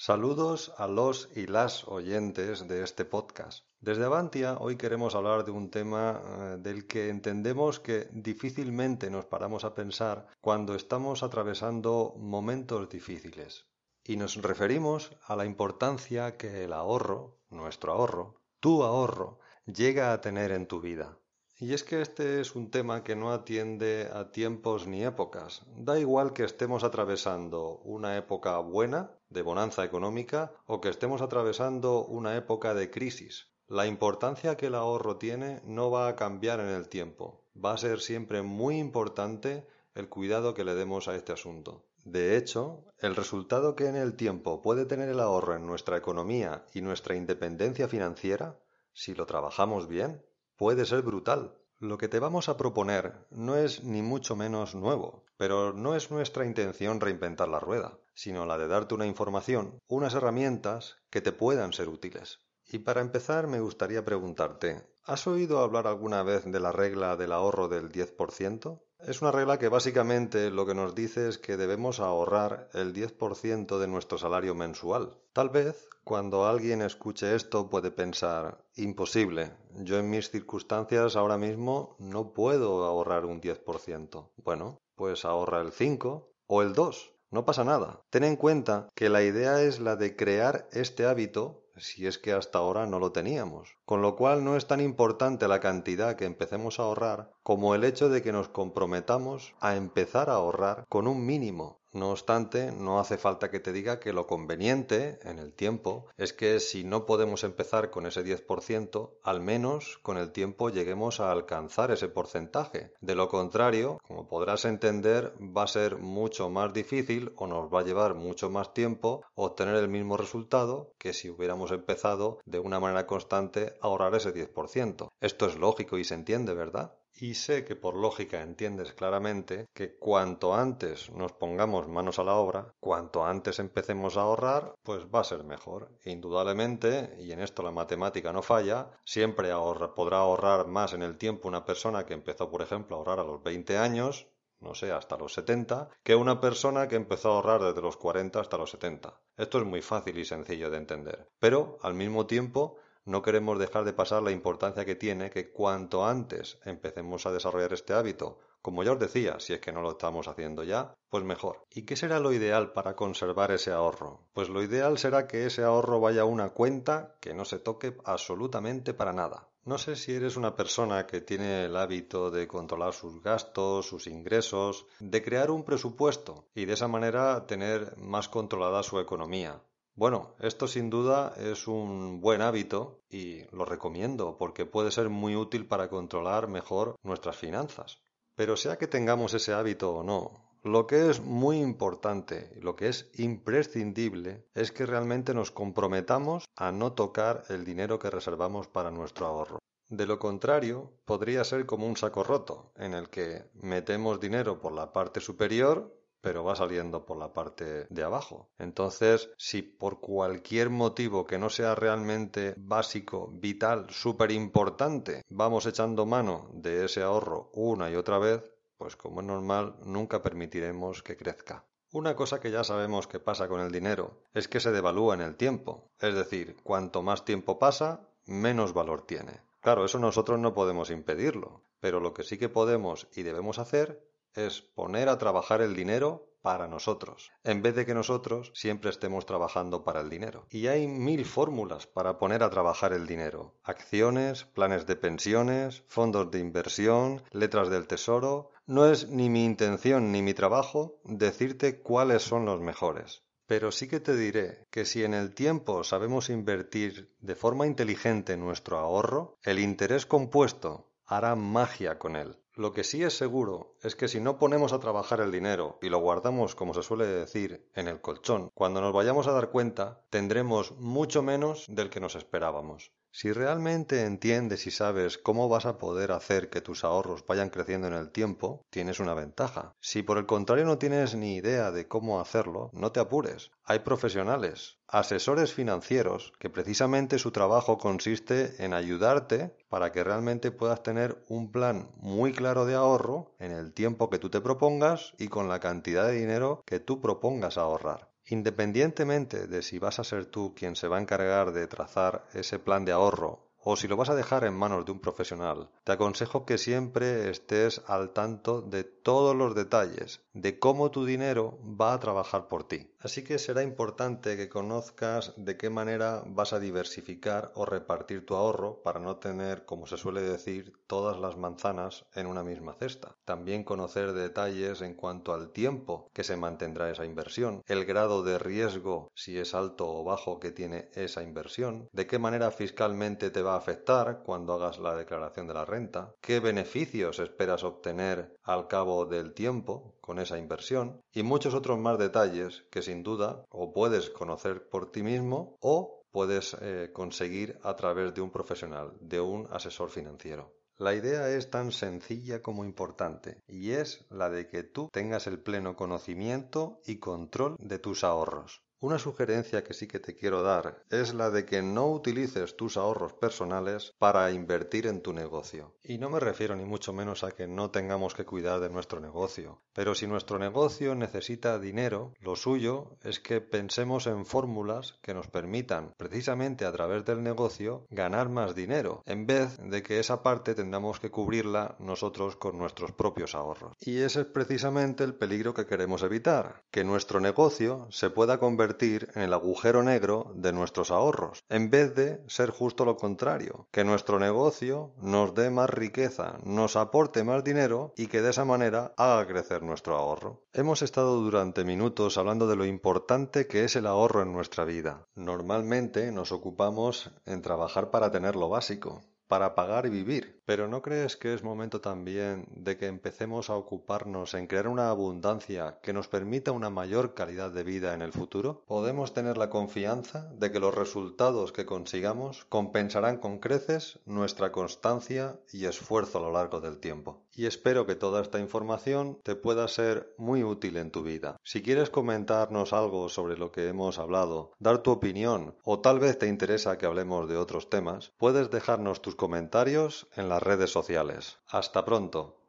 Saludos a los y las oyentes de este podcast. Desde Avantia hoy queremos hablar de un tema eh, del que entendemos que difícilmente nos paramos a pensar cuando estamos atravesando momentos difíciles. Y nos referimos a la importancia que el ahorro, nuestro ahorro, tu ahorro, llega a tener en tu vida. Y es que este es un tema que no atiende a tiempos ni épocas. Da igual que estemos atravesando una época buena, de bonanza económica, o que estemos atravesando una época de crisis. La importancia que el ahorro tiene no va a cambiar en el tiempo. Va a ser siempre muy importante el cuidado que le demos a este asunto. De hecho, el resultado que en el tiempo puede tener el ahorro en nuestra economía y nuestra independencia financiera, si lo trabajamos bien, puede ser brutal. Lo que te vamos a proponer no es ni mucho menos nuevo, pero no es nuestra intención reinventar la rueda, sino la de darte una información, unas herramientas que te puedan ser útiles. Y para empezar me gustaría preguntarte, ¿has oído hablar alguna vez de la regla del ahorro del 10%? Es una regla que básicamente lo que nos dice es que debemos ahorrar el 10% de nuestro salario mensual. Tal vez cuando alguien escuche esto puede pensar, imposible, yo en mis circunstancias ahora mismo no puedo ahorrar un 10%. Bueno, pues ahorra el 5 o el 2. No pasa nada. Ten en cuenta que la idea es la de crear este hábito si es que hasta ahora no lo teníamos. Con lo cual no es tan importante la cantidad que empecemos a ahorrar como el hecho de que nos comprometamos a empezar a ahorrar con un mínimo. No obstante, no hace falta que te diga que lo conveniente en el tiempo es que si no podemos empezar con ese 10%, al menos con el tiempo lleguemos a alcanzar ese porcentaje. De lo contrario, como podrás entender, va a ser mucho más difícil o nos va a llevar mucho más tiempo obtener el mismo resultado que si hubiéramos empezado de una manera constante a ahorrar ese 10%. Esto es lógico y se entiende, ¿verdad? Y sé que por lógica entiendes claramente que cuanto antes nos pongamos manos a la obra, cuanto antes empecemos a ahorrar, pues va a ser mejor. Indudablemente, y en esto la matemática no falla, siempre podrá ahorrar más en el tiempo una persona que empezó, por ejemplo, a ahorrar a los 20 años, no sé, hasta los 70, que una persona que empezó a ahorrar desde los 40 hasta los 70. Esto es muy fácil y sencillo de entender. Pero, al mismo tiempo, no queremos dejar de pasar la importancia que tiene que cuanto antes empecemos a desarrollar este hábito, como ya os decía, si es que no lo estamos haciendo ya, pues mejor. ¿Y qué será lo ideal para conservar ese ahorro? Pues lo ideal será que ese ahorro vaya a una cuenta que no se toque absolutamente para nada. No sé si eres una persona que tiene el hábito de controlar sus gastos, sus ingresos, de crear un presupuesto y de esa manera tener más controlada su economía. Bueno, esto sin duda es un buen hábito y lo recomiendo porque puede ser muy útil para controlar mejor nuestras finanzas. Pero sea que tengamos ese hábito o no, lo que es muy importante lo que es imprescindible es que realmente nos comprometamos a no tocar el dinero que reservamos para nuestro ahorro. De lo contrario, podría ser como un saco roto, en el que metemos dinero por la parte superior pero va saliendo por la parte de abajo. Entonces, si por cualquier motivo que no sea realmente básico, vital, súper importante, vamos echando mano de ese ahorro una y otra vez, pues como es normal, nunca permitiremos que crezca. Una cosa que ya sabemos que pasa con el dinero es que se devalúa en el tiempo, es decir, cuanto más tiempo pasa, menos valor tiene. Claro, eso nosotros no podemos impedirlo, pero lo que sí que podemos y debemos hacer es poner a trabajar el dinero para nosotros, en vez de que nosotros siempre estemos trabajando para el dinero. Y hay mil fórmulas para poner a trabajar el dinero. Acciones, planes de pensiones, fondos de inversión, letras del tesoro. No es ni mi intención ni mi trabajo decirte cuáles son los mejores. Pero sí que te diré que si en el tiempo sabemos invertir de forma inteligente nuestro ahorro, el interés compuesto hará magia con él. Lo que sí es seguro es que si no ponemos a trabajar el dinero y lo guardamos, como se suele decir, en el colchón, cuando nos vayamos a dar cuenta, tendremos mucho menos del que nos esperábamos. Si realmente entiendes y sabes cómo vas a poder hacer que tus ahorros vayan creciendo en el tiempo, tienes una ventaja. Si por el contrario no tienes ni idea de cómo hacerlo, no te apures. Hay profesionales, asesores financieros, que precisamente su trabajo consiste en ayudarte para que realmente puedas tener un plan muy claro de ahorro en el tiempo que tú te propongas y con la cantidad de dinero que tú propongas ahorrar. Independientemente de si vas a ser tú quien se va a encargar de trazar ese plan de ahorro o si lo vas a dejar en manos de un profesional, te aconsejo que siempre estés al tanto de todos los detalles, de cómo tu dinero va a trabajar por ti. Así que será importante que conozcas de qué manera vas a diversificar o repartir tu ahorro para no tener, como se suele decir, todas las manzanas en una misma cesta. También conocer detalles en cuanto al tiempo que se mantendrá esa inversión, el grado de riesgo, si es alto o bajo, que tiene esa inversión, de qué manera fiscalmente te va a afectar cuando hagas la declaración de la renta, qué beneficios esperas obtener al cabo del tiempo con esa inversión y muchos otros más detalles que sin duda o puedes conocer por ti mismo o puedes eh, conseguir a través de un profesional, de un asesor financiero. La idea es tan sencilla como importante y es la de que tú tengas el pleno conocimiento y control de tus ahorros. Una sugerencia que sí que te quiero dar es la de que no utilices tus ahorros personales para invertir en tu negocio. Y no me refiero ni mucho menos a que no tengamos que cuidar de nuestro negocio. Pero si nuestro negocio necesita dinero, lo suyo es que pensemos en fórmulas que nos permitan, precisamente a través del negocio, ganar más dinero, en vez de que esa parte tengamos que cubrirla nosotros con nuestros propios ahorros. Y ese es precisamente el peligro que queremos evitar, que nuestro negocio se pueda convertir en el agujero negro de nuestros ahorros, en vez de ser justo lo contrario, que nuestro negocio nos dé más riqueza, nos aporte más dinero y que de esa manera haga crecer nuestro ahorro. Hemos estado durante minutos hablando de lo importante que es el ahorro en nuestra vida. Normalmente nos ocupamos en trabajar para tener lo básico, para pagar y vivir. Pero ¿no crees que es momento también de que empecemos a ocuparnos en crear una abundancia que nos permita una mayor calidad de vida en el futuro? Podemos tener la confianza de que los resultados que consigamos compensarán con creces nuestra constancia y esfuerzo a lo largo del tiempo. Y espero que toda esta información te pueda ser muy útil en tu vida. Si quieres comentarnos algo sobre lo que hemos hablado, dar tu opinión o tal vez te interesa que hablemos de otros temas, puedes dejarnos tus comentarios en redes sociales. Hasta pronto.